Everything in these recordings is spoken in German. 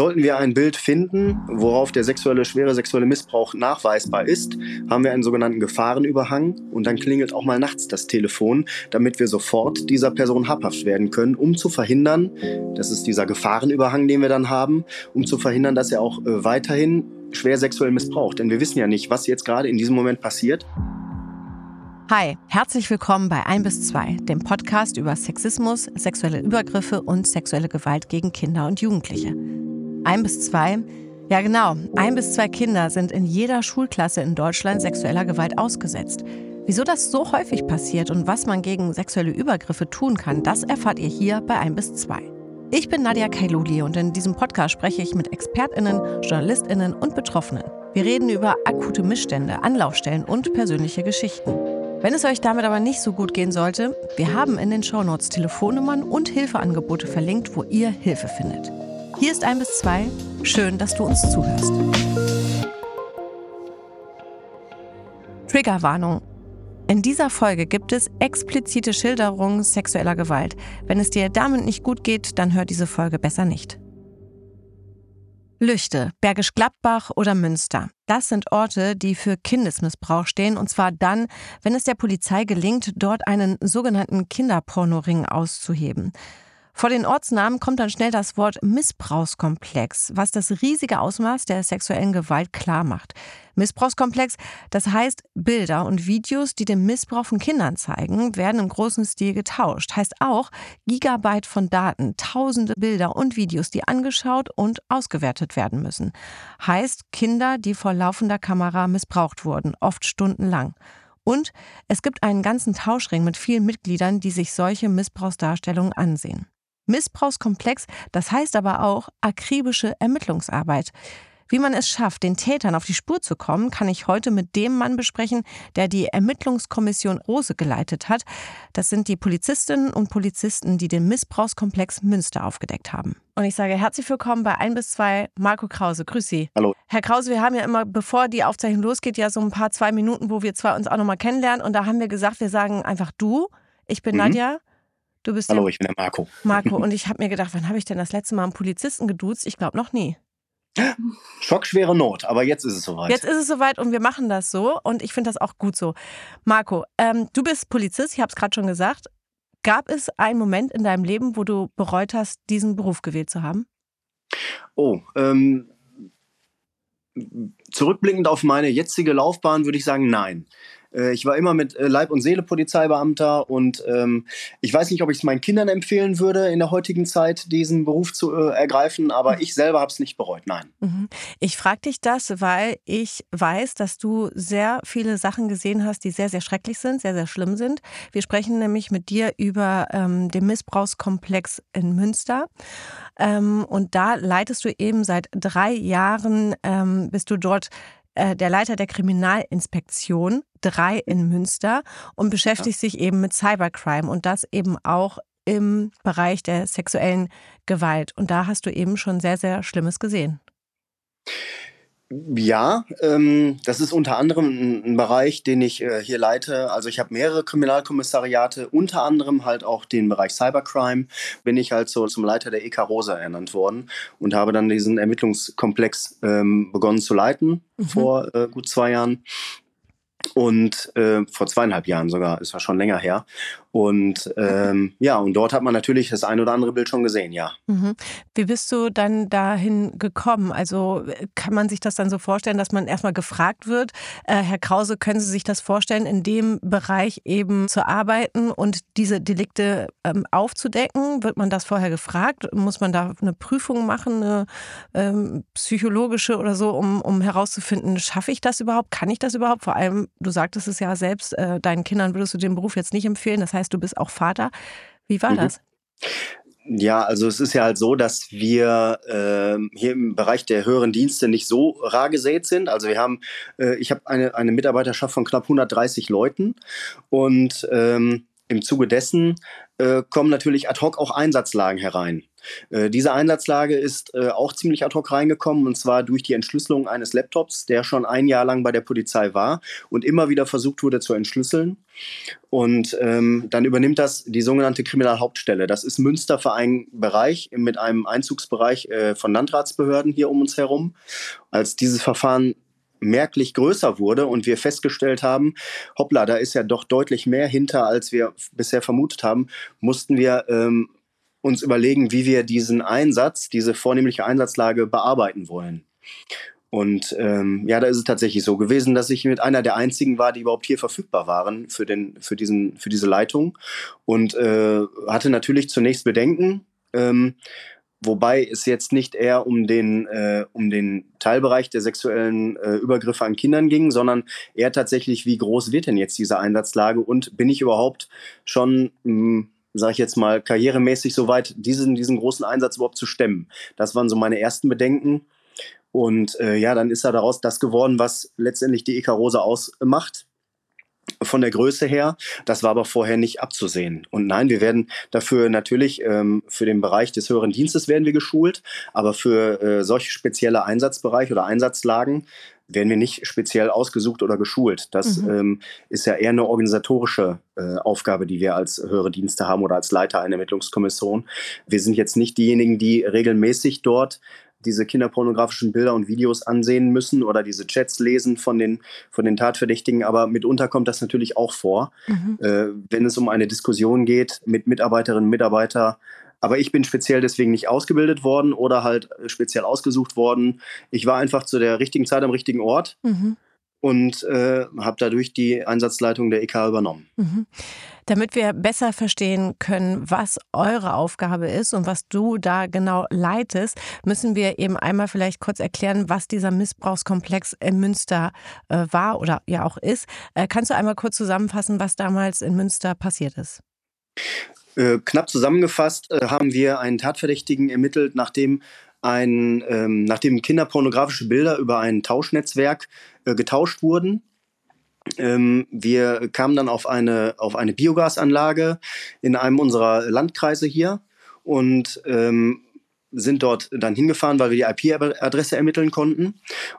Sollten wir ein Bild finden, worauf der sexuelle, schwere sexuelle Missbrauch nachweisbar ist, haben wir einen sogenannten Gefahrenüberhang und dann klingelt auch mal nachts das Telefon, damit wir sofort dieser Person habhaft werden können, um zu verhindern, das ist dieser Gefahrenüberhang, den wir dann haben, um zu verhindern, dass er auch äh, weiterhin schwer sexuell missbraucht. Denn wir wissen ja nicht, was jetzt gerade in diesem Moment passiert. Hi, herzlich willkommen bei 1 bis 2, dem Podcast über Sexismus, sexuelle Übergriffe und sexuelle Gewalt gegen Kinder und Jugendliche. Ein bis zwei? Ja genau, ein bis zwei Kinder sind in jeder Schulklasse in Deutschland sexueller Gewalt ausgesetzt. Wieso das so häufig passiert und was man gegen sexuelle Übergriffe tun kann, das erfahrt ihr hier bei ein bis zwei. Ich bin Nadia Kailuli und in diesem Podcast spreche ich mit ExpertInnen, JournalistInnen und Betroffenen. Wir reden über akute Missstände, Anlaufstellen und persönliche Geschichten. Wenn es euch damit aber nicht so gut gehen sollte, wir haben in den Shownotes Telefonnummern und Hilfeangebote verlinkt, wo ihr Hilfe findet. Hier ist ein bis zwei. Schön, dass du uns zuhörst. Triggerwarnung. In dieser Folge gibt es explizite Schilderungen sexueller Gewalt. Wenn es dir damit nicht gut geht, dann hör diese Folge besser nicht. Lüchte, Bergisch Gladbach oder Münster. Das sind Orte, die für Kindesmissbrauch stehen, und zwar dann, wenn es der Polizei gelingt, dort einen sogenannten Kinderpornoring auszuheben. Vor den Ortsnamen kommt dann schnell das Wort Missbrauchskomplex, was das riesige Ausmaß der sexuellen Gewalt klar macht. Missbrauchskomplex, das heißt, Bilder und Videos, die den Missbrauch von Kindern zeigen, werden im großen Stil getauscht. Heißt auch Gigabyte von Daten, tausende Bilder und Videos, die angeschaut und ausgewertet werden müssen. Heißt Kinder, die vor laufender Kamera missbraucht wurden, oft stundenlang. Und es gibt einen ganzen Tauschring mit vielen Mitgliedern, die sich solche Missbrauchsdarstellungen ansehen. Missbrauchskomplex, das heißt aber auch akribische Ermittlungsarbeit. Wie man es schafft, den Tätern auf die Spur zu kommen, kann ich heute mit dem Mann besprechen, der die Ermittlungskommission Rose geleitet hat. Das sind die Polizistinnen und Polizisten, die den Missbrauchskomplex Münster aufgedeckt haben. Und ich sage herzlich willkommen bei 1 bis 2 Marco Krause. Grüß Sie. Hallo. Herr Krause, wir haben ja immer, bevor die Aufzeichnung losgeht, ja so ein paar zwei Minuten, wo wir zwei uns auch nochmal kennenlernen. Und da haben wir gesagt, wir sagen einfach du. Ich bin mhm. Nadja. Du bist Hallo, ich bin der Marco. Marco. Und ich habe mir gedacht, wann habe ich denn das letzte Mal einen Polizisten geduzt? Ich glaube noch nie. Schockschwere Not, aber jetzt ist es soweit. Jetzt ist es soweit und wir machen das so und ich finde das auch gut so. Marco, ähm, du bist Polizist, ich habe es gerade schon gesagt. Gab es einen Moment in deinem Leben, wo du bereut hast, diesen Beruf gewählt zu haben? Oh, ähm, zurückblickend auf meine jetzige Laufbahn würde ich sagen, nein. Äh, ich war immer mit äh, Leib- und Seele Polizeibeamter und ähm, ich weiß nicht, ob ich es meinen Kindern empfehlen würde, in der heutigen Zeit diesen Beruf zu äh, ergreifen, aber mhm. ich selber habe es nicht bereut, nein. Mhm. Ich frage dich das, weil ich weiß, dass du sehr viele Sachen gesehen hast, die sehr, sehr schrecklich sind, sehr, sehr schlimm sind. Wir sprechen nämlich mit dir über ähm, den Missbrauchskomplex in Münster. Ähm, und da leitest du eben seit drei Jahren, ähm, bist du dort äh, der Leiter der Kriminalinspektion 3 in Münster und beschäftigt sich eben mit Cybercrime und das eben auch im Bereich der sexuellen Gewalt. Und da hast du eben schon sehr, sehr Schlimmes gesehen. Ja, ähm, das ist unter anderem ein, ein Bereich, den ich äh, hier leite. Also ich habe mehrere Kriminalkommissariate, unter anderem halt auch den Bereich Cybercrime. Bin ich halt so zum Leiter der EK Rosa ernannt worden und habe dann diesen Ermittlungskomplex ähm, begonnen zu leiten mhm. vor äh, gut zwei Jahren. Und äh, vor zweieinhalb Jahren sogar, ist ja schon länger her. Und ähm, ja, und dort hat man natürlich das ein oder andere Bild schon gesehen, ja. Mhm. Wie bist du dann dahin gekommen? Also kann man sich das dann so vorstellen, dass man erstmal gefragt wird, äh, Herr Krause, können Sie sich das vorstellen, in dem Bereich eben zu arbeiten und diese Delikte ähm, aufzudecken? Wird man das vorher gefragt? Muss man da eine Prüfung machen, eine ähm, psychologische oder so, um, um herauszufinden, schaffe ich das überhaupt? Kann ich das überhaupt? Vor allem, du sagtest es ja selbst, äh, deinen Kindern würdest du den Beruf jetzt nicht empfehlen. Das heißt, heißt, du bist auch Vater. Wie war mhm. das? Ja, also es ist ja halt so, dass wir äh, hier im Bereich der höheren Dienste nicht so rar gesät sind. Also wir haben, äh, ich habe eine, eine Mitarbeiterschaft von knapp 130 Leuten und ähm, im Zuge dessen äh, kommen natürlich ad hoc auch Einsatzlagen herein. Äh, diese Einsatzlage ist äh, auch ziemlich ad hoc reingekommen und zwar durch die Entschlüsselung eines Laptops, der schon ein Jahr lang bei der Polizei war und immer wieder versucht wurde zu entschlüsseln. Und ähm, dann übernimmt das die sogenannte Kriminalhauptstelle. Das ist Münster für einen Bereich mit einem Einzugsbereich äh, von Landratsbehörden hier um uns herum. Als dieses Verfahren merklich größer wurde und wir festgestellt haben, hoppla, da ist ja doch deutlich mehr hinter, als wir bisher vermutet haben, mussten wir ähm, uns überlegen, wie wir diesen Einsatz, diese vornehmliche Einsatzlage bearbeiten wollen. Und ähm, ja, da ist es tatsächlich so gewesen, dass ich mit einer der einzigen war, die überhaupt hier verfügbar waren für, den, für, diesen, für diese Leitung. Und äh, hatte natürlich zunächst Bedenken, ähm, wobei es jetzt nicht eher um den, äh, um den Teilbereich der sexuellen äh, Übergriffe an Kindern ging, sondern eher tatsächlich, wie groß wird denn jetzt diese Einsatzlage und bin ich überhaupt schon. Mh, hm, sage ich jetzt mal, karrieremäßig so weit, diesen, diesen großen Einsatz überhaupt zu stemmen. Das waren so meine ersten Bedenken. Und äh, ja, dann ist da daraus das geworden, was letztendlich die EK Rose ausmacht von der Größe her. Das war aber vorher nicht abzusehen. Und nein, wir werden dafür natürlich ähm, für den Bereich des höheren Dienstes werden wir geschult, aber für äh, solche spezielle Einsatzbereiche oder Einsatzlagen werden wir nicht speziell ausgesucht oder geschult. Das mhm. ähm, ist ja eher eine organisatorische äh, Aufgabe, die wir als höhere Dienste haben oder als Leiter einer Ermittlungskommission. Wir sind jetzt nicht diejenigen, die regelmäßig dort diese kinderpornografischen Bilder und Videos ansehen müssen oder diese Chats lesen von den, von den Tatverdächtigen. Aber mitunter kommt das natürlich auch vor, mhm. äh, wenn es um eine Diskussion geht mit Mitarbeiterinnen und Mitarbeitern. Aber ich bin speziell deswegen nicht ausgebildet worden oder halt äh, speziell ausgesucht worden. Ich war einfach zu der richtigen Zeit am richtigen Ort. Mhm und äh, habe dadurch die Einsatzleitung der EK übernommen. Mhm. Damit wir besser verstehen können, was eure Aufgabe ist und was du da genau leitest, müssen wir eben einmal vielleicht kurz erklären, was dieser Missbrauchskomplex in Münster äh, war oder ja auch ist. Äh, kannst du einmal kurz zusammenfassen, was damals in Münster passiert ist? Äh, knapp zusammengefasst äh, haben wir einen Tatverdächtigen ermittelt, nachdem ein, ähm, nachdem kinderpornografische Bilder über ein Tauschnetzwerk äh, getauscht wurden. Ähm, wir kamen dann auf eine, auf eine Biogasanlage in einem unserer Landkreise hier und ähm, sind dort dann hingefahren, weil wir die IP-Adresse ermitteln konnten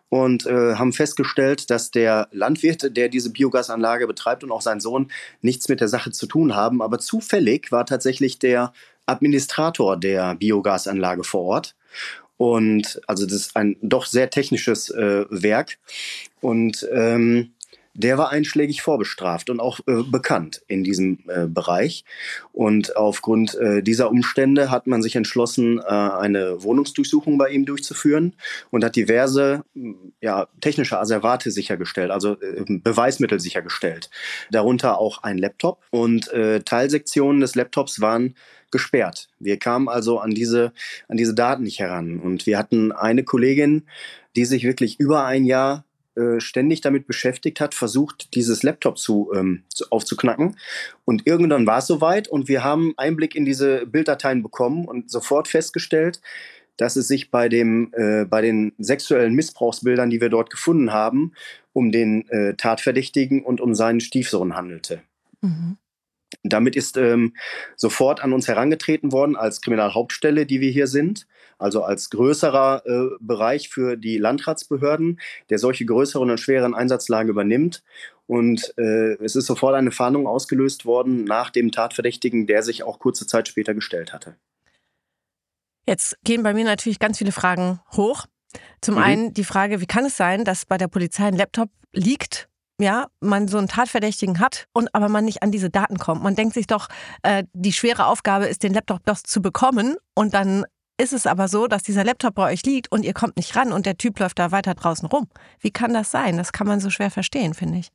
und äh, haben festgestellt, dass der Landwirt, der diese Biogasanlage betreibt und auch sein Sohn nichts mit der Sache zu tun haben. Aber zufällig war tatsächlich der Administrator der Biogasanlage vor Ort. Und also das ist ein doch sehr technisches äh, Werk. Und ähm, der war einschlägig vorbestraft und auch äh, bekannt in diesem äh, Bereich. Und aufgrund äh, dieser Umstände hat man sich entschlossen, äh, eine Wohnungsdurchsuchung bei ihm durchzuführen und hat diverse ja, technische Asservate sichergestellt, also äh, Beweismittel sichergestellt. Darunter auch ein Laptop und äh, Teilsektionen des Laptops waren gesperrt. Wir kamen also an diese, an diese Daten nicht heran. Und wir hatten eine Kollegin, die sich wirklich über ein Jahr äh, ständig damit beschäftigt hat, versucht, dieses Laptop zu, ähm, zu, aufzuknacken. Und irgendwann war es soweit und wir haben Einblick in diese Bilddateien bekommen und sofort festgestellt, dass es sich bei, dem, äh, bei den sexuellen Missbrauchsbildern, die wir dort gefunden haben, um den äh, Tatverdächtigen und um seinen Stiefsohn handelte. Mhm. Damit ist ähm, sofort an uns herangetreten worden als Kriminalhauptstelle, die wir hier sind, also als größerer äh, Bereich für die Landratsbehörden, der solche größeren und schweren Einsatzlagen übernimmt. Und äh, es ist sofort eine Fahndung ausgelöst worden nach dem Tatverdächtigen, der sich auch kurze Zeit später gestellt hatte. Jetzt gehen bei mir natürlich ganz viele Fragen hoch. Zum mhm. einen die Frage, wie kann es sein, dass bei der Polizei ein Laptop liegt ja, man so einen Tatverdächtigen hat und aber man nicht an diese Daten kommt. Man denkt sich doch, äh, die schwere Aufgabe ist, den Laptop doch zu bekommen und dann ist es aber so, dass dieser Laptop bei euch liegt und ihr kommt nicht ran und der Typ läuft da weiter draußen rum. Wie kann das sein? Das kann man so schwer verstehen, finde ich.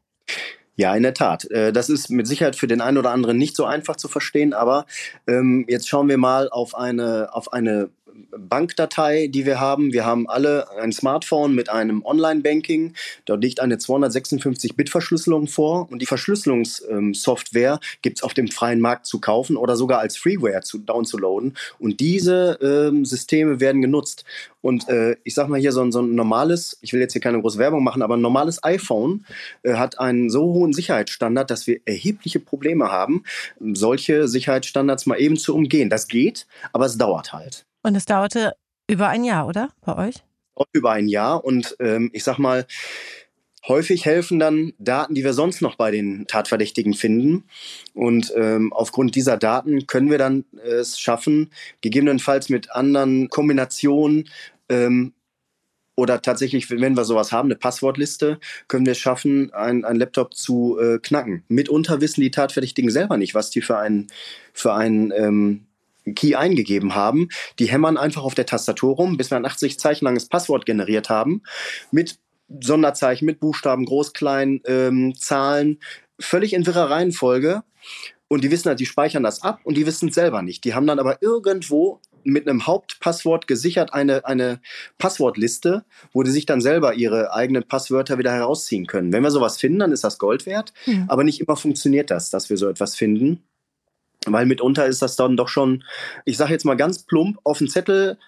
Ja, in der Tat. Äh, das ist mit Sicherheit für den einen oder anderen nicht so einfach zu verstehen, aber ähm, jetzt schauen wir mal auf eine, auf eine Bankdatei, die wir haben. Wir haben alle ein Smartphone mit einem Online-Banking. Dort liegt eine 256-Bit-Verschlüsselung vor und die Verschlüsselungssoftware gibt es auf dem freien Markt zu kaufen oder sogar als Freeware zu downzuladen. Und diese ähm, Systeme werden genutzt. Und äh, ich sag mal hier so ein, so ein, normales, ich will jetzt hier keine große Werbung machen, aber ein normales iPhone äh, hat einen so hohen Sicherheitsstandard, dass wir erhebliche Probleme haben, solche Sicherheitsstandards mal eben zu umgehen. Das geht, aber es dauert halt. Und es dauerte über ein Jahr, oder? Bei euch? Über ein Jahr. Und ähm, ich sag mal, Häufig helfen dann Daten, die wir sonst noch bei den Tatverdächtigen finden. Und ähm, aufgrund dieser Daten können wir dann äh, es schaffen, gegebenenfalls mit anderen Kombinationen ähm, oder tatsächlich, wenn wir sowas haben, eine Passwortliste, können wir es schaffen, einen Laptop zu äh, knacken. Mitunter wissen die Tatverdächtigen selber nicht, was die für einen, für einen ähm, Key eingegeben haben. Die hämmern einfach auf der Tastatur rum, bis wir ein 80 Zeichen langes Passwort generiert haben, mit Sonderzeichen, mit Buchstaben, groß, klein, ähm, Zahlen, völlig in wirrer Reihenfolge. Und die wissen halt, die speichern das ab und die wissen es selber nicht. Die haben dann aber irgendwo mit einem Hauptpasswort gesichert eine, eine Passwortliste, wo die sich dann selber ihre eigenen Passwörter wieder herausziehen können. Wenn wir sowas finden, dann ist das Gold wert. Mhm. Aber nicht immer funktioniert das, dass wir so etwas finden. Weil mitunter ist das dann doch schon, ich sage jetzt mal ganz plump, auf dem Zettel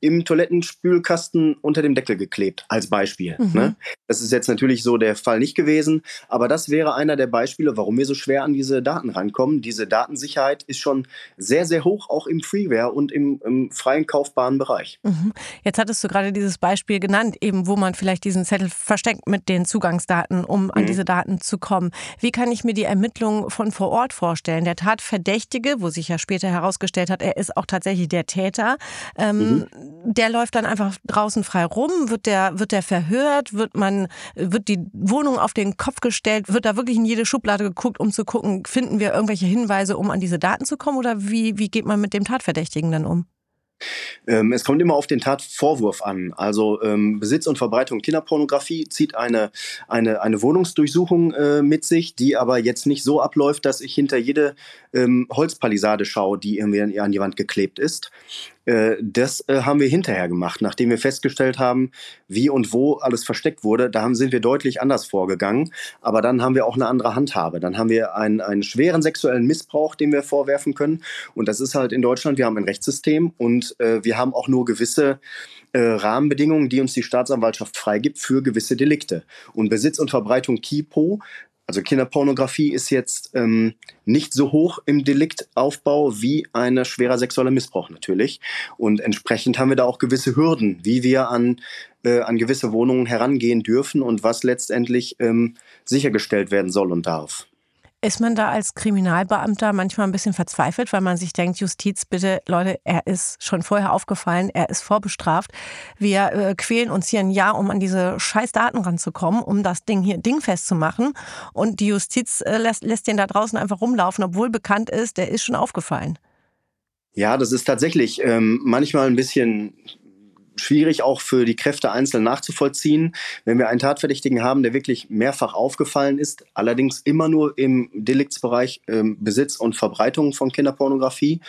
im Toilettenspülkasten unter dem Deckel geklebt, als Beispiel. Mhm. Ne? Das ist jetzt natürlich so der Fall nicht gewesen, aber das wäre einer der Beispiele, warum wir so schwer an diese Daten rankommen. Diese Datensicherheit ist schon sehr, sehr hoch, auch im Freeware und im, im freien kaufbaren Bereich. Mhm. Jetzt hattest du gerade dieses Beispiel genannt, eben wo man vielleicht diesen Zettel versteckt mit den Zugangsdaten, um an mhm. diese Daten zu kommen. Wie kann ich mir die Ermittlung von vor Ort vorstellen? Der Tatverdächtige, wo sich ja später herausgestellt hat, er ist auch tatsächlich der Täter. Ähm, mhm der läuft dann einfach draußen frei rum? Wird der, wird der verhört? Wird man, wird die Wohnung auf den Kopf gestellt? Wird da wirklich in jede Schublade geguckt, um zu gucken, finden wir irgendwelche Hinweise, um an diese Daten zu kommen? Oder wie, wie geht man mit dem Tatverdächtigen dann um? Ähm, es kommt immer auf den Tatvorwurf an. Also ähm, Besitz und Verbreitung Kinderpornografie zieht eine, eine, eine Wohnungsdurchsuchung äh, mit sich, die aber jetzt nicht so abläuft, dass ich hinter jede ähm, Holzpalisade schaue, die irgendwie an die Wand geklebt ist. Äh, das äh, haben wir hinterher gemacht, nachdem wir festgestellt haben, wie und wo alles versteckt wurde. Da sind wir deutlich anders vorgegangen. Aber dann haben wir auch eine andere Handhabe. Dann haben wir einen, einen schweren sexuellen Missbrauch, den wir vorwerfen können. Und das ist halt in Deutschland, wir haben ein Rechtssystem und äh, wir haben auch nur gewisse Rahmenbedingungen, die uns die Staatsanwaltschaft freigibt für gewisse Delikte. Und Besitz und Verbreitung KIPO also Kinderpornografie ist jetzt ähm, nicht so hoch im Deliktaufbau wie eine schwerer sexueller Missbrauch natürlich. Und entsprechend haben wir da auch gewisse Hürden, wie wir an, äh, an gewisse Wohnungen herangehen dürfen und was letztendlich ähm, sichergestellt werden soll und darf. Ist man da als Kriminalbeamter manchmal ein bisschen verzweifelt, weil man sich denkt, Justiz, bitte, Leute, er ist schon vorher aufgefallen, er ist vorbestraft. Wir äh, quälen uns hier ein Jahr, um an diese scheiß Daten ranzukommen, um das Ding hier dingfest zu machen. Und die Justiz äh, lässt, lässt den da draußen einfach rumlaufen, obwohl bekannt ist, der ist schon aufgefallen. Ja, das ist tatsächlich ähm, manchmal ein bisschen schwierig auch für die Kräfte einzeln nachzuvollziehen, wenn wir einen Tatverdächtigen haben, der wirklich mehrfach aufgefallen ist, allerdings immer nur im Deliktsbereich ähm, Besitz und Verbreitung von Kinderpornografie.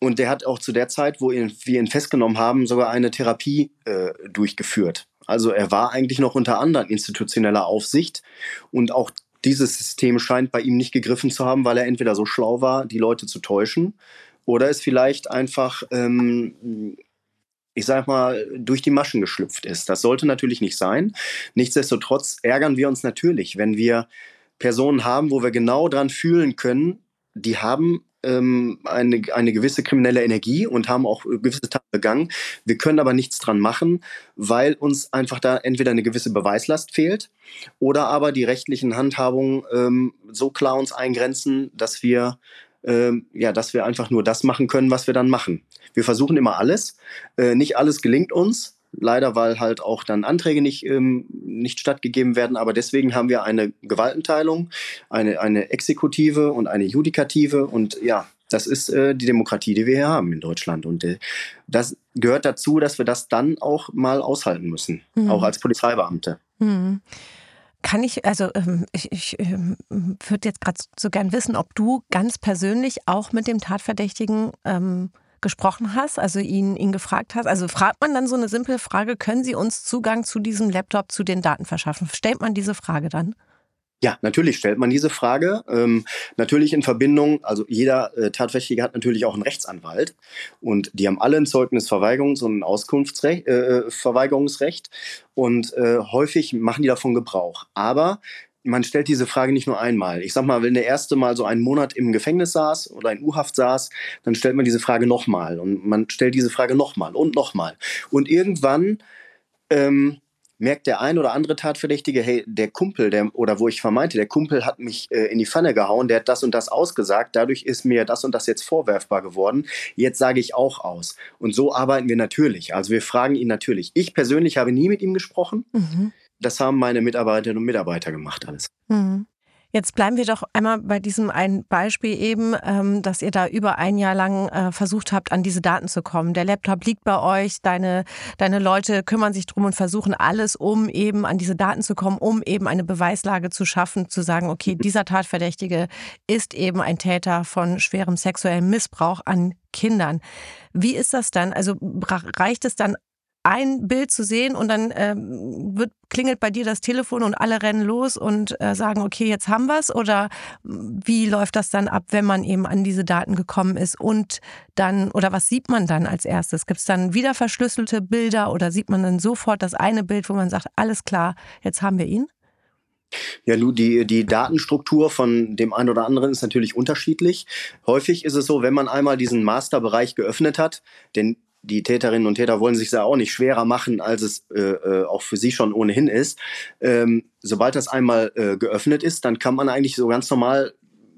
Und der hat auch zu der Zeit, wo wir ihn festgenommen haben, sogar eine Therapie äh, durchgeführt. Also er war eigentlich noch unter anderem institutioneller Aufsicht und auch dieses System scheint bei ihm nicht gegriffen zu haben, weil er entweder so schlau war, die Leute zu täuschen, oder es vielleicht einfach ähm, ich sag mal, durch die Maschen geschlüpft ist. Das sollte natürlich nicht sein. Nichtsdestotrotz ärgern wir uns natürlich, wenn wir Personen haben, wo wir genau dran fühlen können, die haben ähm, eine, eine gewisse kriminelle Energie und haben auch gewisse Taten begangen. Wir können aber nichts dran machen, weil uns einfach da entweder eine gewisse Beweislast fehlt oder aber die rechtlichen Handhabungen ähm, so klar uns eingrenzen, dass wir ähm, ja, dass wir einfach nur das machen können, was wir dann machen. Wir versuchen immer alles. Äh, nicht alles gelingt uns. Leider, weil halt auch dann Anträge nicht, ähm, nicht stattgegeben werden. Aber deswegen haben wir eine Gewaltenteilung, eine, eine Exekutive und eine Judikative. Und ja, das ist äh, die Demokratie, die wir hier haben in Deutschland. Und äh, das gehört dazu, dass wir das dann auch mal aushalten müssen, mhm. auch als Polizeibeamte. Mhm. Kann ich, also ähm, ich, ich ähm, würde jetzt gerade so gern wissen, ob du ganz persönlich auch mit dem Tatverdächtigen ähm, gesprochen hast, also ihn, ihn gefragt hast? Also fragt man dann so eine simple Frage, können Sie uns Zugang zu diesem Laptop, zu den Daten verschaffen? Stellt man diese Frage dann? Ja, natürlich stellt man diese Frage. Ähm, natürlich in Verbindung, also jeder äh, Tatverdächtige hat natürlich auch einen Rechtsanwalt und die haben alle ein Zeugnisverweigerungs- und ein Auskunftsrecht, äh, Verweigerungsrecht und äh, häufig machen die davon Gebrauch. Aber man stellt diese Frage nicht nur einmal. Ich sag mal, wenn der erste Mal so einen Monat im Gefängnis saß oder in U-Haft saß, dann stellt man diese Frage nochmal und man stellt diese Frage nochmal und nochmal. Und irgendwann ähm, merkt der ein oder andere Tatverdächtige, hey, der Kumpel, der, oder wo ich vermeinte, der Kumpel hat mich äh, in die Pfanne gehauen, der hat das und das ausgesagt, dadurch ist mir das und das jetzt vorwerfbar geworden, jetzt sage ich auch aus. Und so arbeiten wir natürlich. Also wir fragen ihn natürlich. Ich persönlich habe nie mit ihm gesprochen. Mhm. Das haben meine Mitarbeiterinnen und Mitarbeiter gemacht alles. Mhm. Jetzt bleiben wir doch einmal bei diesem einen Beispiel eben, ähm, dass ihr da über ein Jahr lang äh, versucht habt, an diese Daten zu kommen. Der Laptop liegt bei euch, deine, deine Leute kümmern sich drum und versuchen alles, um eben an diese Daten zu kommen, um eben eine Beweislage zu schaffen, zu sagen, okay, dieser Tatverdächtige ist eben ein Täter von schwerem sexuellem Missbrauch an Kindern. Wie ist das dann? Also reicht es dann ein Bild zu sehen und dann ähm, wird, klingelt bei dir das Telefon und alle rennen los und äh, sagen, okay, jetzt haben wir es? Oder wie läuft das dann ab, wenn man eben an diese Daten gekommen ist und dann, oder was sieht man dann als erstes? Gibt es dann wieder verschlüsselte Bilder oder sieht man dann sofort das eine Bild, wo man sagt, alles klar, jetzt haben wir ihn? Ja, Lu, die, die Datenstruktur von dem einen oder anderen ist natürlich unterschiedlich. Häufig ist es so, wenn man einmal diesen Masterbereich geöffnet hat, denn die Täterinnen und Täter wollen sich ja auch nicht schwerer machen, als es äh, äh, auch für sie schon ohnehin ist. Ähm, sobald das einmal äh, geöffnet ist, dann kann man eigentlich so ganz normal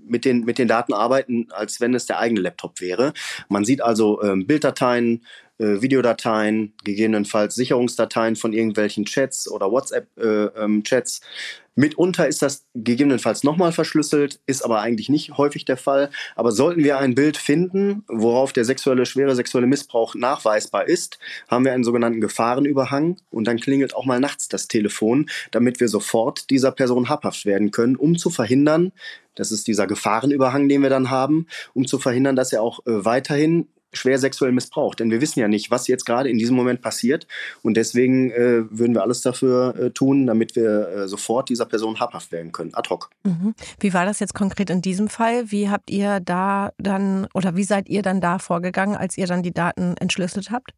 mit den, mit den Daten arbeiten, als wenn es der eigene Laptop wäre. Man sieht also ähm, Bilddateien, äh, Videodateien, gegebenenfalls Sicherungsdateien von irgendwelchen Chats oder WhatsApp-Chats. Äh, ähm, Mitunter ist das gegebenenfalls nochmal verschlüsselt, ist aber eigentlich nicht häufig der Fall. Aber sollten wir ein Bild finden, worauf der sexuelle, schwere sexuelle Missbrauch nachweisbar ist, haben wir einen sogenannten Gefahrenüberhang und dann klingelt auch mal nachts das Telefon, damit wir sofort dieser Person habhaft werden können, um zu verhindern, das ist dieser Gefahrenüberhang, den wir dann haben, um zu verhindern, dass er auch äh, weiterhin schwer sexuell missbraucht. Denn wir wissen ja nicht, was jetzt gerade in diesem Moment passiert. Und deswegen äh, würden wir alles dafür äh, tun, damit wir äh, sofort dieser Person habhaft werden können, ad hoc. Mhm. Wie war das jetzt konkret in diesem Fall? Wie habt ihr da dann oder wie seid ihr dann da vorgegangen, als ihr dann die Daten entschlüsselt habt?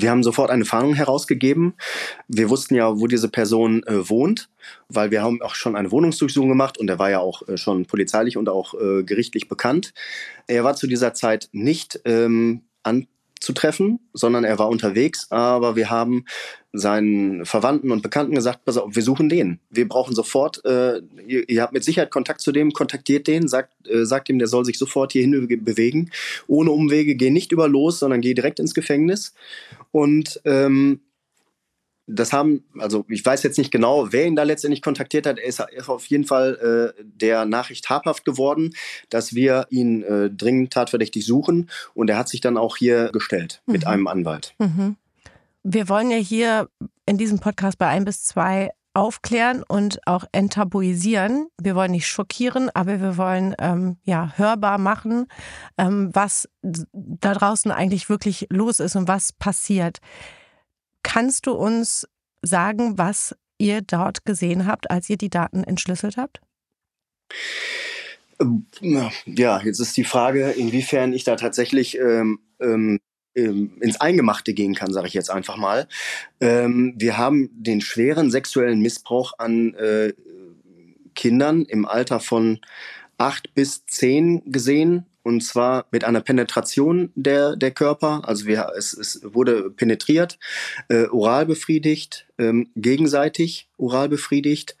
Wir haben sofort eine Fahndung herausgegeben. Wir wussten ja, wo diese Person äh, wohnt, weil wir haben auch schon eine Wohnungsdurchsuchung gemacht und er war ja auch äh, schon polizeilich und auch äh, gerichtlich bekannt. Er war zu dieser Zeit nicht ähm, an zu treffen, sondern er war unterwegs. Aber wir haben seinen Verwandten und Bekannten gesagt, pass auf, wir suchen den. Wir brauchen sofort, äh, ihr, ihr, habt mit Sicherheit Kontakt zu dem, kontaktiert den, sagt, äh, sagt ihm, der soll sich sofort hierhin bewegen. Ohne Umwege, geh nicht über los, sondern geh direkt ins Gefängnis. Und ähm, das haben, also ich weiß jetzt nicht genau, wer ihn da letztendlich kontaktiert hat. Er ist auf jeden Fall äh, der Nachricht habhaft geworden, dass wir ihn äh, dringend tatverdächtig suchen. Und er hat sich dann auch hier gestellt mhm. mit einem Anwalt. Mhm. Wir wollen ja hier in diesem Podcast bei ein bis zwei aufklären und auch enttabuisieren. Wir wollen nicht schockieren, aber wir wollen ähm, ja hörbar machen, ähm, was da draußen eigentlich wirklich los ist und was passiert. Kannst du uns sagen, was ihr dort gesehen habt, als ihr die Daten entschlüsselt habt? Ähm, ja, jetzt ist die Frage, inwiefern ich da tatsächlich ähm, ähm, ähm, ins Eingemachte gehen kann, sage ich jetzt einfach mal. Ähm, wir haben den schweren sexuellen Missbrauch an äh, Kindern im Alter von acht bis zehn gesehen und zwar mit einer Penetration der, der Körper. Also wir, es, es wurde penetriert, äh, oral befriedigt, ähm, gegenseitig oral befriedigt.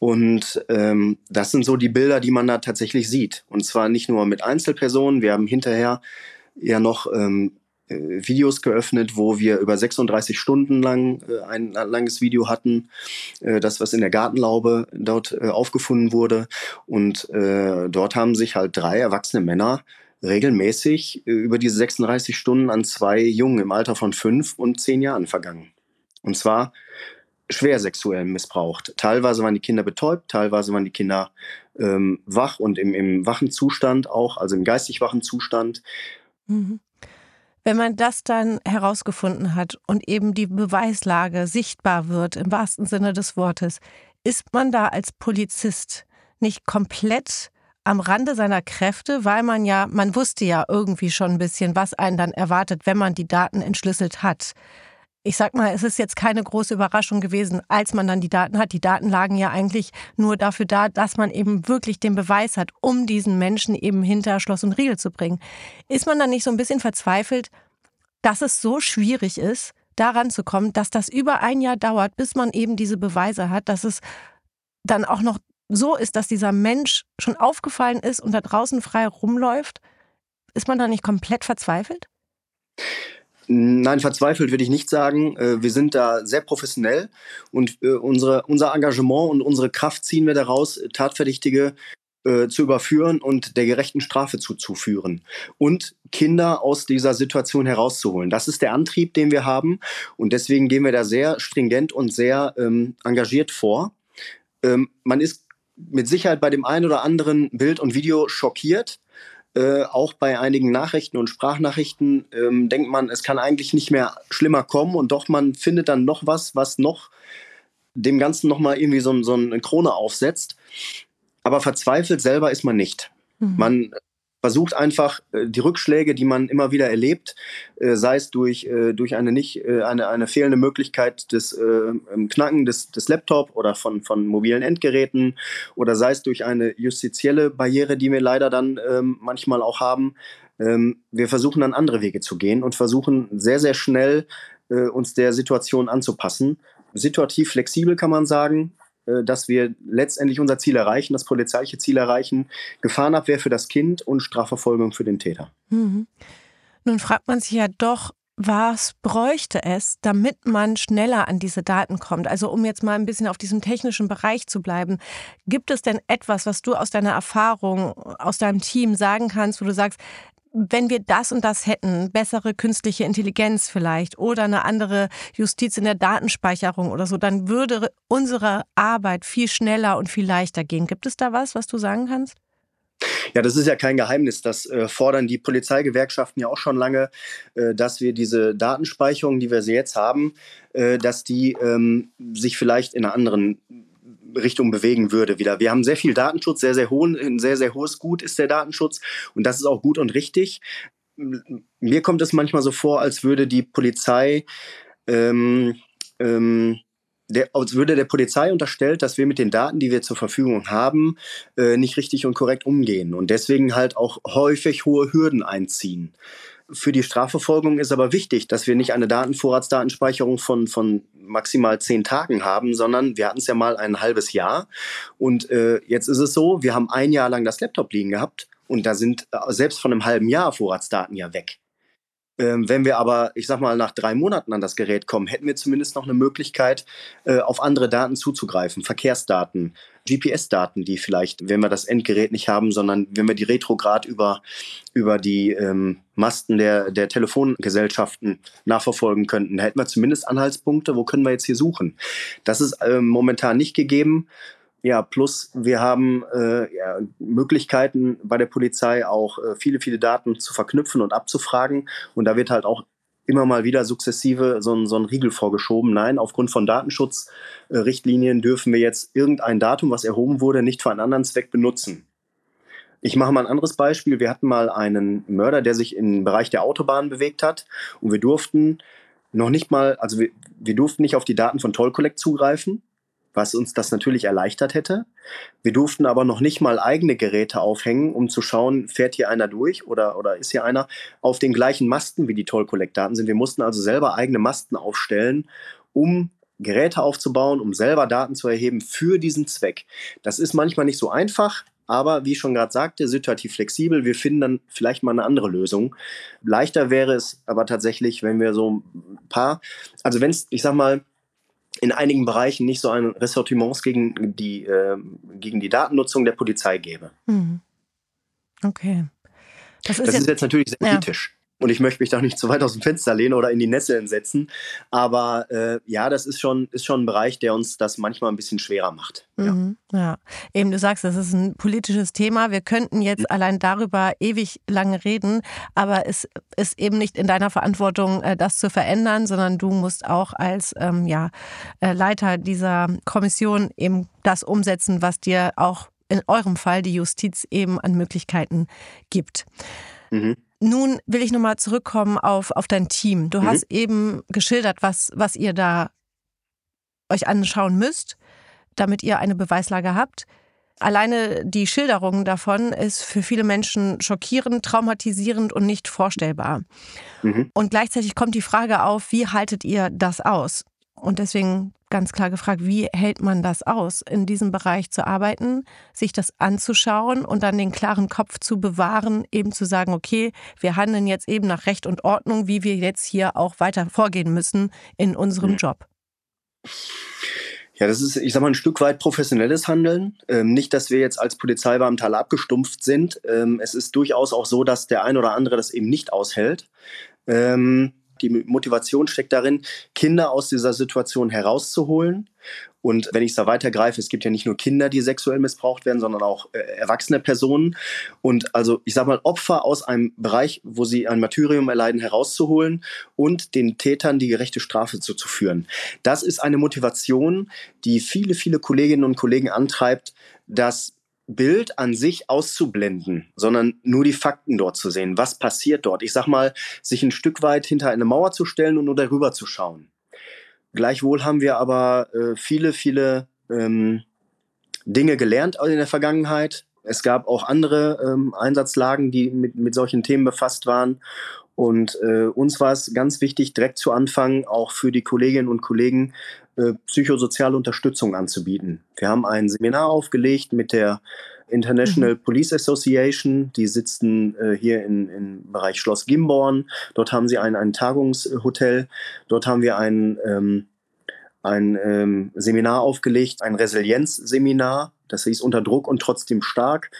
Und ähm, das sind so die Bilder, die man da tatsächlich sieht. Und zwar nicht nur mit Einzelpersonen. Wir haben hinterher ja noch ähm, äh, Videos geöffnet, wo wir über 36 Stunden lang äh, ein, langes Video hatten, äh, das was in der Gartenlaube dort äh, aufgefunden wurde. Und äh, dort haben sich halt drei erwachsene Männer regelmäßig äh, über diese 36 Stunden an zwei Jungen im Alter von fünf und zehn Jahren vergangen. Und zwar schwer sexuell missbraucht. Teilweise waren die Kinder betäubt, teilweise waren die Kinder ähm, wach und im, im wachen Zustand auch, also im geistig wachen Zustand. Mhm. Wenn man das dann herausgefunden hat und eben die Beweislage sichtbar wird, im wahrsten Sinne des Wortes, ist man da als Polizist nicht komplett am Rande seiner Kräfte, weil man ja, man wusste ja irgendwie schon ein bisschen, was einen dann erwartet, wenn man die Daten entschlüsselt hat. Ich sag mal, es ist jetzt keine große Überraschung gewesen, als man dann die Daten hat. Die Daten lagen ja eigentlich nur dafür da, dass man eben wirklich den Beweis hat, um diesen Menschen eben hinter Schloss und Riegel zu bringen. Ist man dann nicht so ein bisschen verzweifelt, dass es so schwierig ist, daran zu kommen, dass das über ein Jahr dauert, bis man eben diese Beweise hat, dass es dann auch noch so ist, dass dieser Mensch schon aufgefallen ist und da draußen frei rumläuft, ist man da nicht komplett verzweifelt? Nein, verzweifelt würde ich nicht sagen. Äh, wir sind da sehr professionell und äh, unsere, unser Engagement und unsere Kraft ziehen wir daraus, Tatverdächtige äh, zu überführen und der gerechten Strafe zuzuführen und Kinder aus dieser Situation herauszuholen. Das ist der Antrieb, den wir haben und deswegen gehen wir da sehr stringent und sehr ähm, engagiert vor. Ähm, man ist mit Sicherheit bei dem einen oder anderen Bild und Video schockiert. Äh, auch bei einigen Nachrichten und Sprachnachrichten ähm, denkt man, es kann eigentlich nicht mehr schlimmer kommen und doch man findet dann noch was, was noch dem Ganzen nochmal irgendwie so, so eine Krone aufsetzt. Aber verzweifelt selber ist man nicht. Mhm. Man versucht einfach äh, die Rückschläge, die man immer wieder erlebt, äh, sei es durch, äh, durch eine nicht eine, eine fehlende Möglichkeit des ähm, Knacken des, des Laptop oder von, von mobilen Endgeräten oder sei es durch eine justizielle Barriere, die wir leider dann ähm, manchmal auch haben. Ähm, wir versuchen dann andere Wege zu gehen und versuchen sehr, sehr schnell uns der Situation anzupassen. Situativ flexibel kann man sagen, dass wir letztendlich unser Ziel erreichen, das polizeiliche Ziel erreichen, Gefahrenabwehr für das Kind und Strafverfolgung für den Täter. Mhm. Nun fragt man sich ja doch, was bräuchte es, damit man schneller an diese Daten kommt? Also um jetzt mal ein bisschen auf diesem technischen Bereich zu bleiben, gibt es denn etwas, was du aus deiner Erfahrung, aus deinem Team sagen kannst, wo du sagst, wenn wir das und das hätten, bessere künstliche Intelligenz vielleicht oder eine andere Justiz in der Datenspeicherung oder so, dann würde unsere Arbeit viel schneller und viel leichter gehen. Gibt es da was, was du sagen kannst? Ja, das ist ja kein Geheimnis. Das äh, fordern die Polizeigewerkschaften ja auch schon lange, äh, dass wir diese Datenspeicherung, die wir jetzt haben, äh, dass die ähm, sich vielleicht in einer anderen Richtung bewegen würde wieder. Wir haben sehr viel Datenschutz, sehr, sehr hohen, ein sehr, sehr hohes Gut ist der Datenschutz und das ist auch gut und richtig. Mir kommt es manchmal so vor, als würde die Polizei ähm, ähm, der, als würde der Polizei unterstellt, dass wir mit den Daten, die wir zur Verfügung haben, äh, nicht richtig und korrekt umgehen und deswegen halt auch häufig hohe Hürden einziehen. Für die Strafverfolgung ist aber wichtig, dass wir nicht eine Datenvorratsdatenspeicherung von, von maximal zehn Tagen haben, sondern wir hatten es ja mal ein halbes Jahr. Und äh, jetzt ist es so, wir haben ein Jahr lang das Laptop liegen gehabt und da sind äh, selbst von einem halben Jahr Vorratsdaten ja weg. Ähm, wenn wir aber, ich sag mal, nach drei Monaten an das Gerät kommen, hätten wir zumindest noch eine Möglichkeit, äh, auf andere Daten zuzugreifen. Verkehrsdaten, GPS-Daten, die vielleicht, wenn wir das Endgerät nicht haben, sondern wenn wir die retrograd über, über die ähm, Masten der, der Telefongesellschaften nachverfolgen könnten, hätten wir zumindest Anhaltspunkte, wo können wir jetzt hier suchen. Das ist äh, momentan nicht gegeben. Ja, plus wir haben äh, ja, Möglichkeiten bei der Polizei auch äh, viele, viele Daten zu verknüpfen und abzufragen. Und da wird halt auch immer mal wieder sukzessive so ein, so ein Riegel vorgeschoben. Nein, aufgrund von Datenschutzrichtlinien dürfen wir jetzt irgendein Datum, was erhoben wurde, nicht für einen anderen Zweck benutzen. Ich mache mal ein anderes Beispiel. Wir hatten mal einen Mörder, der sich im Bereich der Autobahn bewegt hat und wir durften noch nicht mal, also wir, wir durften nicht auf die Daten von Toll Collect zugreifen was uns das natürlich erleichtert hätte. Wir durften aber noch nicht mal eigene Geräte aufhängen, um zu schauen, fährt hier einer durch oder, oder ist hier einer auf den gleichen Masten wie die Toll Collect Daten sind. Wir mussten also selber eigene Masten aufstellen, um Geräte aufzubauen, um selber Daten zu erheben für diesen Zweck. Das ist manchmal nicht so einfach, aber wie ich schon gerade sagte, situativ flexibel. Wir finden dann vielleicht mal eine andere Lösung. Leichter wäre es aber tatsächlich, wenn wir so ein paar, also wenn es, ich sag mal, in einigen Bereichen nicht so ein Ressortiments gegen die, äh, gegen die Datennutzung der Polizei gäbe. Mhm. Okay. Das ist, das jetzt, ist jetzt natürlich sehr kritisch. Und ich möchte mich da nicht zu weit aus dem Fenster lehnen oder in die Nesseln setzen. Aber äh, ja, das ist schon, ist schon ein Bereich, der uns das manchmal ein bisschen schwerer macht. Mhm, ja. ja. eben du sagst, das ist ein politisches Thema. Wir könnten jetzt mhm. allein darüber ewig lange reden, aber es ist eben nicht in deiner Verantwortung, äh, das zu verändern, sondern du musst auch als ähm, ja, äh, Leiter dieser Kommission eben das umsetzen, was dir auch in eurem Fall die Justiz eben an Möglichkeiten gibt. Mhm. Nun will ich nochmal zurückkommen auf, auf dein Team. Du mhm. hast eben geschildert, was, was ihr da euch anschauen müsst, damit ihr eine Beweislage habt. Alleine die Schilderung davon ist für viele Menschen schockierend, traumatisierend und nicht vorstellbar. Mhm. Und gleichzeitig kommt die Frage auf, wie haltet ihr das aus? Und deswegen ganz klar gefragt, wie hält man das aus, in diesem Bereich zu arbeiten, sich das anzuschauen und dann den klaren Kopf zu bewahren, eben zu sagen, okay, wir handeln jetzt eben nach Recht und Ordnung, wie wir jetzt hier auch weiter vorgehen müssen in unserem mhm. Job. Ja, das ist, ich sag mal, ein Stück weit professionelles Handeln. Ähm, nicht, dass wir jetzt als Polizeibeamte alle abgestumpft sind. Ähm, es ist durchaus auch so, dass der ein oder andere das eben nicht aushält. Ähm, die Motivation steckt darin, Kinder aus dieser Situation herauszuholen. Und wenn ich es da weitergreife, es gibt ja nicht nur Kinder, die sexuell missbraucht werden, sondern auch äh, erwachsene Personen. Und also, ich sage mal, Opfer aus einem Bereich, wo sie ein Martyrium erleiden, herauszuholen und den Tätern die gerechte Strafe zuzuführen. Das ist eine Motivation, die viele, viele Kolleginnen und Kollegen antreibt, dass Bild an sich auszublenden, sondern nur die Fakten dort zu sehen. Was passiert dort? Ich sag mal, sich ein Stück weit hinter eine Mauer zu stellen und nur darüber zu schauen. Gleichwohl haben wir aber äh, viele, viele ähm, Dinge gelernt in der Vergangenheit. Es gab auch andere ähm, Einsatzlagen, die mit, mit solchen Themen befasst waren. Und äh, uns war es ganz wichtig, direkt zu Anfang auch für die Kolleginnen und Kollegen psychosoziale Unterstützung anzubieten. Wir haben ein Seminar aufgelegt mit der International mhm. Police Association. Die sitzen äh, hier in, im Bereich Schloss Gimborn. Dort haben sie ein, ein Tagungshotel. Dort haben wir ein, ähm, ein ähm, Seminar aufgelegt, ein Resilienzseminar. Das hieß unter Druck und trotzdem stark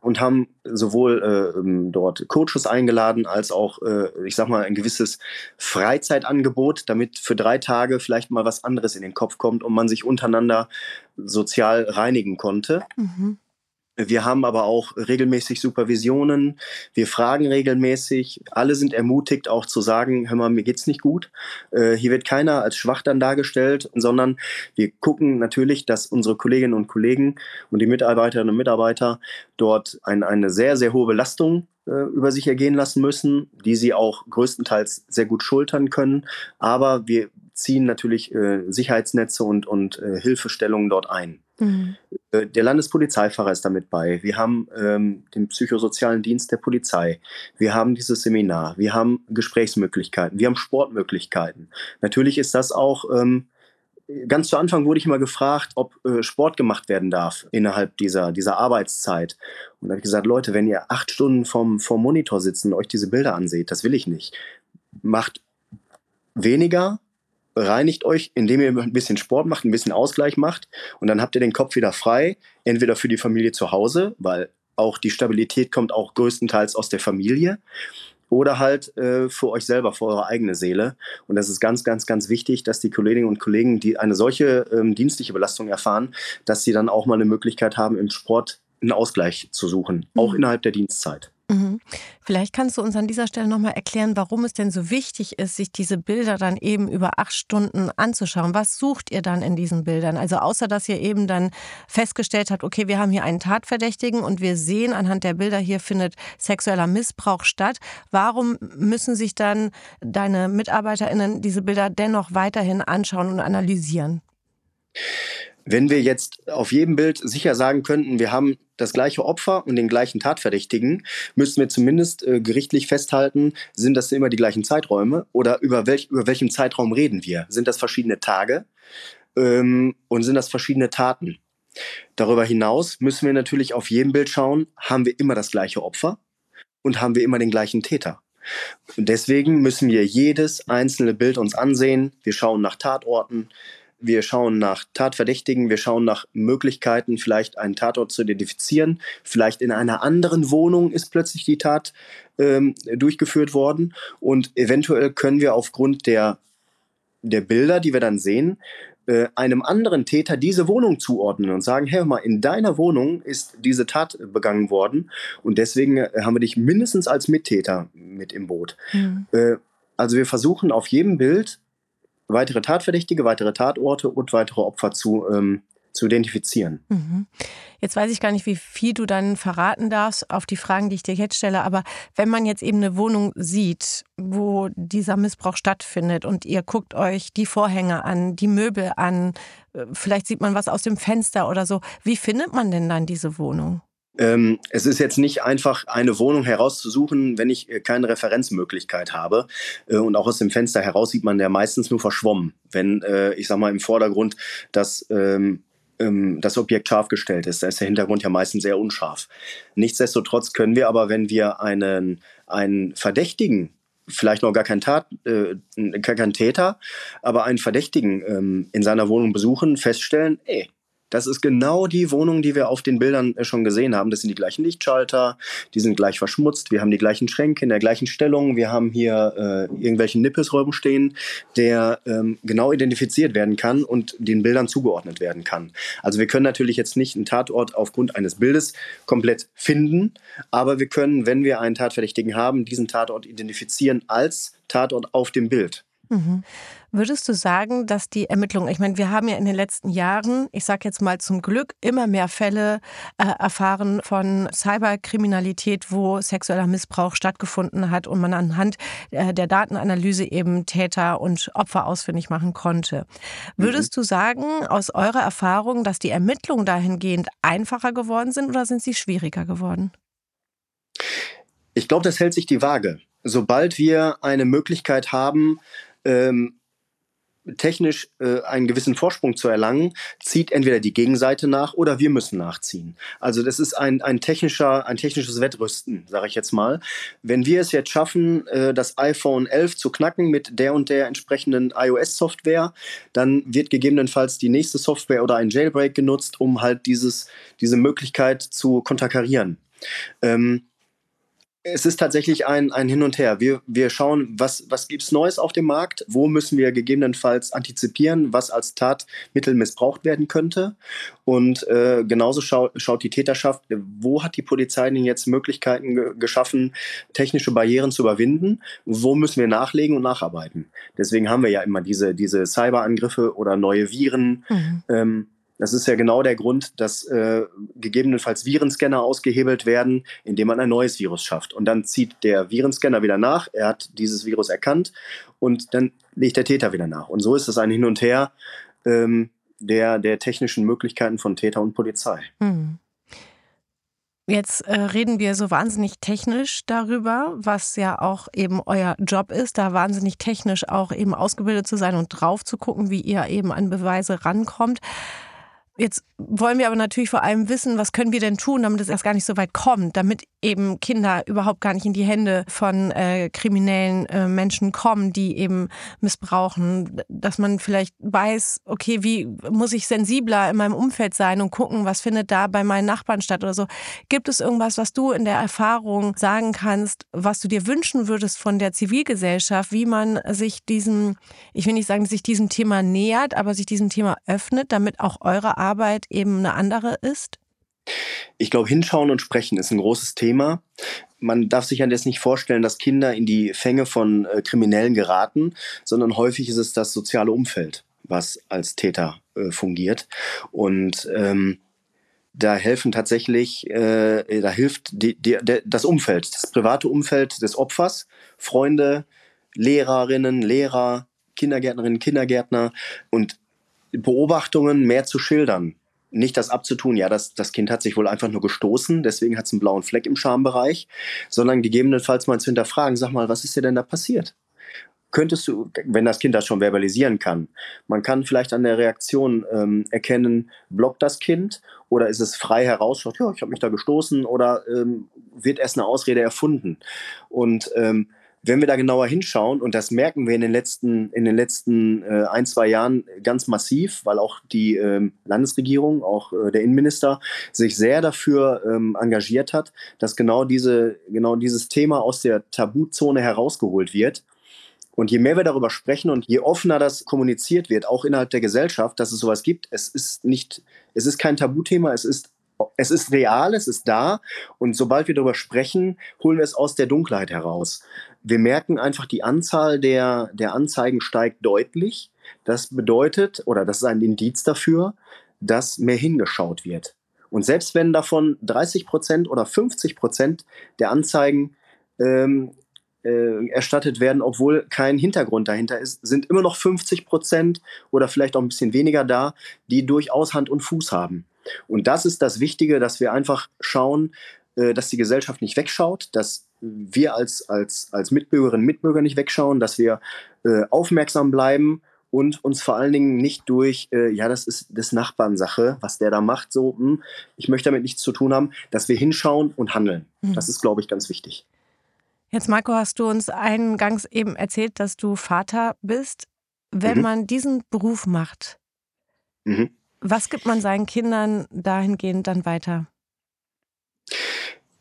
und haben sowohl äh, ähm, dort Coaches eingeladen als auch, äh, ich sag mal, ein gewisses Freizeitangebot, damit für drei Tage vielleicht mal was anderes in den Kopf kommt und man sich untereinander sozial reinigen konnte. Mhm. Wir haben aber auch regelmäßig Supervisionen. Wir fragen regelmäßig. Alle sind ermutigt, auch zu sagen, hör mal, mir geht's nicht gut. Äh, hier wird keiner als schwach dann dargestellt, sondern wir gucken natürlich, dass unsere Kolleginnen und Kollegen und die Mitarbeiterinnen und Mitarbeiter dort ein, eine sehr, sehr hohe Belastung äh, über sich ergehen lassen müssen, die sie auch größtenteils sehr gut schultern können. Aber wir ziehen natürlich äh, Sicherheitsnetze und, und äh, Hilfestellungen dort ein. Mhm. Äh, der Landespolizeifahrer ist damit bei. Wir haben ähm, den psychosozialen Dienst der Polizei. Wir haben dieses Seminar. Wir haben Gesprächsmöglichkeiten. Wir haben Sportmöglichkeiten. Natürlich ist das auch. Ähm, ganz zu Anfang wurde ich immer gefragt, ob äh, Sport gemacht werden darf innerhalb dieser, dieser Arbeitszeit. Und da habe ich gesagt, Leute, wenn ihr acht Stunden vom, vom Monitor sitzen und euch diese Bilder anseht, das will ich nicht. Macht weniger, reinigt euch, indem ihr ein bisschen Sport macht, ein bisschen Ausgleich macht und dann habt ihr den Kopf wieder frei, entweder für die Familie zu Hause, weil auch die Stabilität kommt auch größtenteils aus der Familie oder halt äh, für euch selber, für eure eigene Seele. Und das ist ganz, ganz, ganz wichtig, dass die Kolleginnen und Kollegen, die eine solche ähm, dienstliche Belastung erfahren, dass sie dann auch mal eine Möglichkeit haben, im Sport einen Ausgleich zu suchen, mhm. auch innerhalb der Dienstzeit. Mhm. Vielleicht kannst du uns an dieser Stelle nochmal erklären, warum es denn so wichtig ist, sich diese Bilder dann eben über acht Stunden anzuschauen. Was sucht ihr dann in diesen Bildern? Also außer dass ihr eben dann festgestellt habt, okay, wir haben hier einen Tatverdächtigen und wir sehen anhand der Bilder, hier findet sexueller Missbrauch statt. Warum müssen sich dann deine MitarbeiterInnen diese Bilder dennoch weiterhin anschauen und analysieren? Wenn wir jetzt auf jedem Bild sicher sagen könnten, wir haben das gleiche Opfer und den gleichen Tatverdächtigen, müssten wir zumindest äh, gerichtlich festhalten, sind das immer die gleichen Zeiträume oder über, welch, über welchen Zeitraum reden wir? Sind das verschiedene Tage ähm, und sind das verschiedene Taten? Darüber hinaus müssen wir natürlich auf jedem Bild schauen, haben wir immer das gleiche Opfer und haben wir immer den gleichen Täter. Und deswegen müssen wir jedes einzelne Bild uns ansehen. Wir schauen nach Tatorten, wir schauen nach Tatverdächtigen, wir schauen nach Möglichkeiten, vielleicht einen Tatort zu identifizieren. Vielleicht in einer anderen Wohnung ist plötzlich die Tat ähm, durchgeführt worden. Und eventuell können wir aufgrund der, der Bilder, die wir dann sehen, äh, einem anderen Täter diese Wohnung zuordnen und sagen, hey mal, in deiner Wohnung ist diese Tat begangen worden und deswegen äh, haben wir dich mindestens als Mittäter mit im Boot. Mhm. Äh, also wir versuchen auf jedem Bild weitere Tatverdächtige, weitere Tatorte und weitere Opfer zu, ähm, zu identifizieren. Mhm. Jetzt weiß ich gar nicht, wie viel du dann verraten darfst auf die Fragen, die ich dir jetzt stelle, aber wenn man jetzt eben eine Wohnung sieht, wo dieser Missbrauch stattfindet und ihr guckt euch die Vorhänge an, die Möbel an, äh, vielleicht sieht man was aus dem Fenster oder so, wie findet man denn dann diese Wohnung? Ähm, es ist jetzt nicht einfach, eine Wohnung herauszusuchen, wenn ich äh, keine Referenzmöglichkeit habe. Äh, und auch aus dem Fenster heraus sieht man ja meistens nur verschwommen, wenn, äh, ich sag mal, im Vordergrund das, ähm, ähm, das Objekt scharf gestellt ist. Da ist der Hintergrund ja meistens sehr unscharf. Nichtsdestotrotz können wir aber, wenn wir einen, einen Verdächtigen vielleicht noch gar kein, Tat, äh, kein Täter, aber einen Verdächtigen ähm, in seiner Wohnung besuchen, feststellen, ey, das ist genau die Wohnung, die wir auf den Bildern äh, schon gesehen haben. Das sind die gleichen Lichtschalter, die sind gleich verschmutzt, wir haben die gleichen Schränke in der gleichen Stellung, wir haben hier äh, irgendwelchen Nippelsräumen stehen, der ähm, genau identifiziert werden kann und den Bildern zugeordnet werden kann. Also wir können natürlich jetzt nicht einen Tatort aufgrund eines Bildes komplett finden, aber wir können, wenn wir einen Tatverdächtigen haben, diesen Tatort identifizieren als Tatort auf dem Bild. Mhm. Würdest du sagen, dass die Ermittlungen, ich meine, wir haben ja in den letzten Jahren, ich sage jetzt mal zum Glück, immer mehr Fälle äh, erfahren von Cyberkriminalität, wo sexueller Missbrauch stattgefunden hat und man anhand äh, der Datenanalyse eben Täter und Opfer ausfindig machen konnte. Würdest mhm. du sagen, aus eurer Erfahrung, dass die Ermittlungen dahingehend einfacher geworden sind oder sind sie schwieriger geworden? Ich glaube, das hält sich die Waage. Sobald wir eine Möglichkeit haben, ähm, technisch äh, einen gewissen Vorsprung zu erlangen, zieht entweder die Gegenseite nach oder wir müssen nachziehen. Also das ist ein, ein, technischer, ein technisches Wettrüsten, sage ich jetzt mal. Wenn wir es jetzt schaffen, äh, das iPhone 11 zu knacken mit der und der entsprechenden iOS-Software, dann wird gegebenenfalls die nächste Software oder ein Jailbreak genutzt, um halt dieses, diese Möglichkeit zu konterkarieren. Ähm, es ist tatsächlich ein, ein Hin und Her. Wir, wir schauen, was, was gibt es Neues auf dem Markt, wo müssen wir gegebenenfalls antizipieren, was als Tatmittel missbraucht werden könnte. Und äh, genauso schau, schaut die Täterschaft, wo hat die Polizei denn jetzt Möglichkeiten ge geschaffen, technische Barrieren zu überwinden, wo müssen wir nachlegen und nacharbeiten. Deswegen haben wir ja immer diese, diese Cyberangriffe oder neue Viren. Mhm. Ähm, das ist ja genau der Grund, dass äh, gegebenenfalls Virenscanner ausgehebelt werden, indem man ein neues Virus schafft. Und dann zieht der Virenscanner wieder nach, er hat dieses Virus erkannt und dann legt der Täter wieder nach. Und so ist es ein Hin und Her ähm, der, der technischen Möglichkeiten von Täter und Polizei. Mhm. Jetzt äh, reden wir so wahnsinnig technisch darüber, was ja auch eben euer Job ist, da wahnsinnig technisch auch eben ausgebildet zu sein und drauf zu gucken, wie ihr eben an Beweise rankommt. Jetzt wollen wir aber natürlich vor allem wissen, was können wir denn tun, damit es erst gar nicht so weit kommt, damit eben Kinder überhaupt gar nicht in die Hände von äh, kriminellen äh, Menschen kommen, die eben missbrauchen, dass man vielleicht weiß, okay, wie muss ich sensibler in meinem Umfeld sein und gucken, was findet da bei meinen Nachbarn statt oder so. Gibt es irgendwas, was du in der Erfahrung sagen kannst, was du dir wünschen würdest von der Zivilgesellschaft, wie man sich diesem, ich will nicht sagen, sich diesem Thema nähert, aber sich diesem Thema öffnet, damit auch eure Arbeit Arbeit eben eine andere ist? Ich glaube, hinschauen und sprechen ist ein großes Thema. Man darf sich ja jetzt nicht vorstellen, dass Kinder in die Fänge von äh, Kriminellen geraten, sondern häufig ist es das soziale Umfeld, was als Täter äh, fungiert. Und ähm, da helfen tatsächlich, äh, da hilft die, die, der, das Umfeld, das private Umfeld des Opfers, Freunde, Lehrerinnen, Lehrer, Kindergärtnerinnen, Kindergärtner und Beobachtungen mehr zu schildern. Nicht das abzutun, ja, das, das Kind hat sich wohl einfach nur gestoßen, deswegen hat es einen blauen Fleck im Schambereich, sondern gegebenenfalls mal zu hinterfragen, sag mal, was ist dir denn da passiert? Könntest du, wenn das Kind das schon verbalisieren kann, man kann vielleicht an der Reaktion ähm, erkennen, blockt das Kind oder ist es frei heraus, ja, ich habe mich da gestoßen oder ähm, wird erst eine Ausrede erfunden. Und ähm, wenn wir da genauer hinschauen, und das merken wir in den letzten, in den letzten äh, ein, zwei Jahren ganz massiv, weil auch die ähm, Landesregierung, auch äh, der Innenminister sich sehr dafür ähm, engagiert hat, dass genau, diese, genau dieses Thema aus der Tabuzone herausgeholt wird. Und je mehr wir darüber sprechen und je offener das kommuniziert wird, auch innerhalb der Gesellschaft, dass es sowas gibt, es ist nicht, es ist kein Tabuthema, es ist es ist real, es ist da und sobald wir darüber sprechen, holen wir es aus der Dunkelheit heraus. Wir merken einfach, die Anzahl der, der Anzeigen steigt deutlich. Das bedeutet, oder das ist ein Indiz dafür, dass mehr hingeschaut wird. Und selbst wenn davon 30 Prozent oder 50 Prozent der Anzeigen ähm, äh, erstattet werden, obwohl kein Hintergrund dahinter ist, sind immer noch 50 Prozent oder vielleicht auch ein bisschen weniger da, die durchaus Hand und Fuß haben. Und das ist das Wichtige, dass wir einfach schauen, dass die Gesellschaft nicht wegschaut, dass wir als, als, als Mitbürgerinnen und Mitbürger nicht wegschauen, dass wir äh, aufmerksam bleiben und uns vor allen Dingen nicht durch, äh, ja, das ist des Nachbarn Sache, was der da macht, so, hm, ich möchte damit nichts zu tun haben, dass wir hinschauen und handeln. Mhm. Das ist, glaube ich, ganz wichtig. Jetzt, Marco, hast du uns eingangs eben erzählt, dass du Vater bist. Wenn mhm. man diesen Beruf macht, mhm. was gibt man seinen Kindern dahingehend dann weiter?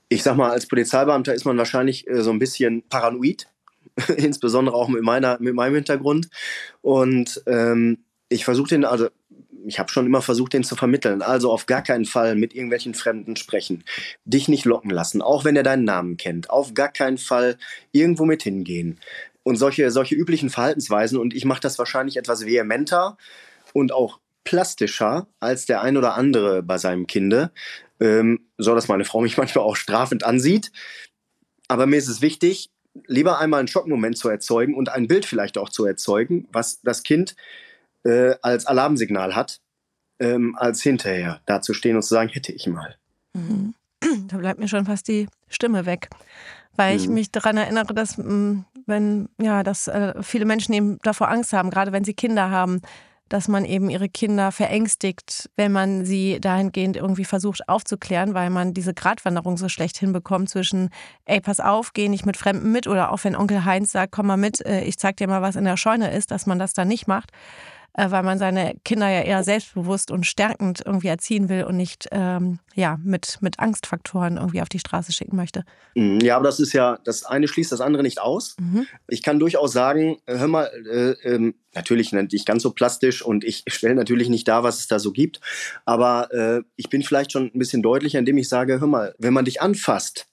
Ich sag mal, als Polizeibeamter ist man wahrscheinlich äh, so ein bisschen paranoid, insbesondere auch mit, meiner, mit meinem Hintergrund. Und ähm, ich versuche den, also ich habe schon immer versucht, den zu vermitteln. Also auf gar keinen Fall mit irgendwelchen Fremden sprechen. Dich nicht locken lassen, auch wenn er deinen Namen kennt. Auf gar keinen Fall irgendwo mit hingehen. Und solche, solche üblichen Verhaltensweisen. Und ich mache das wahrscheinlich etwas vehementer und auch plastischer als der ein oder andere bei seinem Kinde ähm, so dass meine Frau mich manchmal auch strafend ansieht. Aber mir ist es wichtig, lieber einmal einen Schockmoment zu erzeugen und ein Bild vielleicht auch zu erzeugen, was das Kind äh, als Alarmsignal hat, ähm, als hinterher dazustehen und zu sagen, hätte ich mal. Mhm. Da bleibt mir schon fast die Stimme weg, weil mhm. ich mich daran erinnere, dass mm, wenn ja, dass äh, viele Menschen eben davor Angst haben, gerade wenn sie Kinder haben, dass man eben ihre Kinder verängstigt, wenn man sie dahingehend irgendwie versucht aufzuklären, weil man diese Gratwanderung so schlecht hinbekommt zwischen, ey, pass auf, geh nicht mit Fremden mit oder auch wenn Onkel Heinz sagt, komm mal mit, äh, ich zeig dir mal, was in der Scheune ist, dass man das dann nicht macht. Äh, weil man seine Kinder ja eher selbstbewusst und stärkend irgendwie erziehen will und nicht ähm, ja, mit, mit Angstfaktoren irgendwie auf die Straße schicken möchte. Mhm, ja, aber das ist ja, das eine schließt das andere nicht aus. Mhm. Ich kann durchaus sagen, äh, hör mal, äh, äh, natürlich nicht ganz so plastisch und ich stelle natürlich nicht dar, was es da so gibt, aber äh, ich bin vielleicht schon ein bisschen deutlicher, indem ich sage, hör mal, wenn man dich anfasst,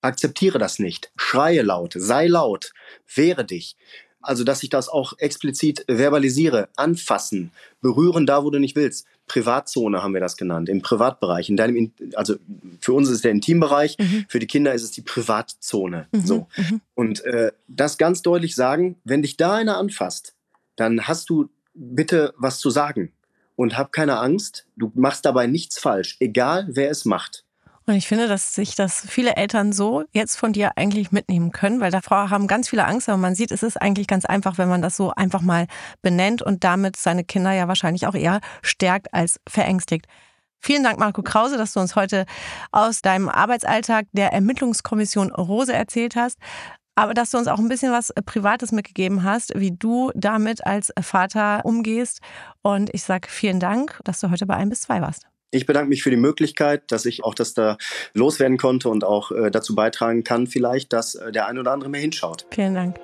akzeptiere das nicht, schreie laut, sei laut, wehre dich. Also, dass ich das auch explizit verbalisiere, anfassen, berühren da, wo du nicht willst. Privatzone haben wir das genannt, im Privatbereich. In deinem, also für uns ist es der Intimbereich, mhm. für die Kinder ist es die Privatzone. Mhm. So. Mhm. Und äh, das ganz deutlich sagen, wenn dich da einer anfasst, dann hast du bitte was zu sagen. Und hab keine Angst, du machst dabei nichts falsch, egal wer es macht. Und ich finde, dass sich das viele Eltern so jetzt von dir eigentlich mitnehmen können, weil davor haben ganz viele Angst, aber man sieht, es ist eigentlich ganz einfach, wenn man das so einfach mal benennt und damit seine Kinder ja wahrscheinlich auch eher stärkt als verängstigt. Vielen Dank, Marco Krause, dass du uns heute aus deinem Arbeitsalltag der Ermittlungskommission Rose erzählt hast, aber dass du uns auch ein bisschen was Privates mitgegeben hast, wie du damit als Vater umgehst. Und ich sage vielen Dank, dass du heute bei 1 bis 2 warst. Ich bedanke mich für die Möglichkeit, dass ich auch das da loswerden konnte und auch äh, dazu beitragen kann, vielleicht, dass äh, der ein oder andere mehr hinschaut. Vielen Dank.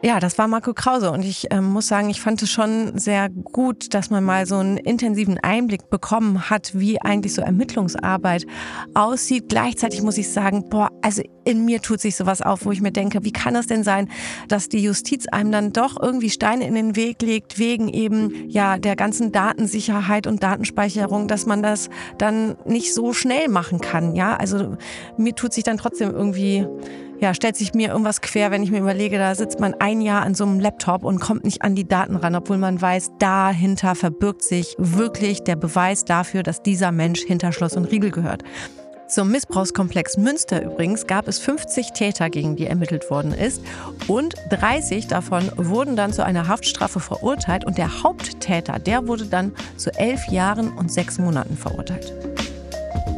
Ja, das war Marco Krause und ich äh, muss sagen, ich fand es schon sehr gut, dass man mal so einen intensiven Einblick bekommen hat, wie eigentlich so Ermittlungsarbeit aussieht. Gleichzeitig muss ich sagen, boah, also in mir tut sich sowas auf, wo ich mir denke, wie kann es denn sein, dass die Justiz einem dann doch irgendwie Steine in den Weg legt wegen eben ja der ganzen Datensicherheit und Datenspeicherung, dass man das dann nicht so schnell machen kann, ja? Also mir tut sich dann trotzdem irgendwie ja, stellt sich mir irgendwas quer, wenn ich mir überlege, da sitzt man ein Jahr an so einem Laptop und kommt nicht an die Daten ran, obwohl man weiß, dahinter verbirgt sich wirklich der Beweis dafür, dass dieser Mensch hinter Schloss und Riegel gehört. Zum Missbrauchskomplex Münster übrigens gab es 50 Täter, gegen die ermittelt worden ist. Und 30 davon wurden dann zu einer Haftstrafe verurteilt. Und der Haupttäter, der wurde dann zu elf Jahren und sechs Monaten verurteilt.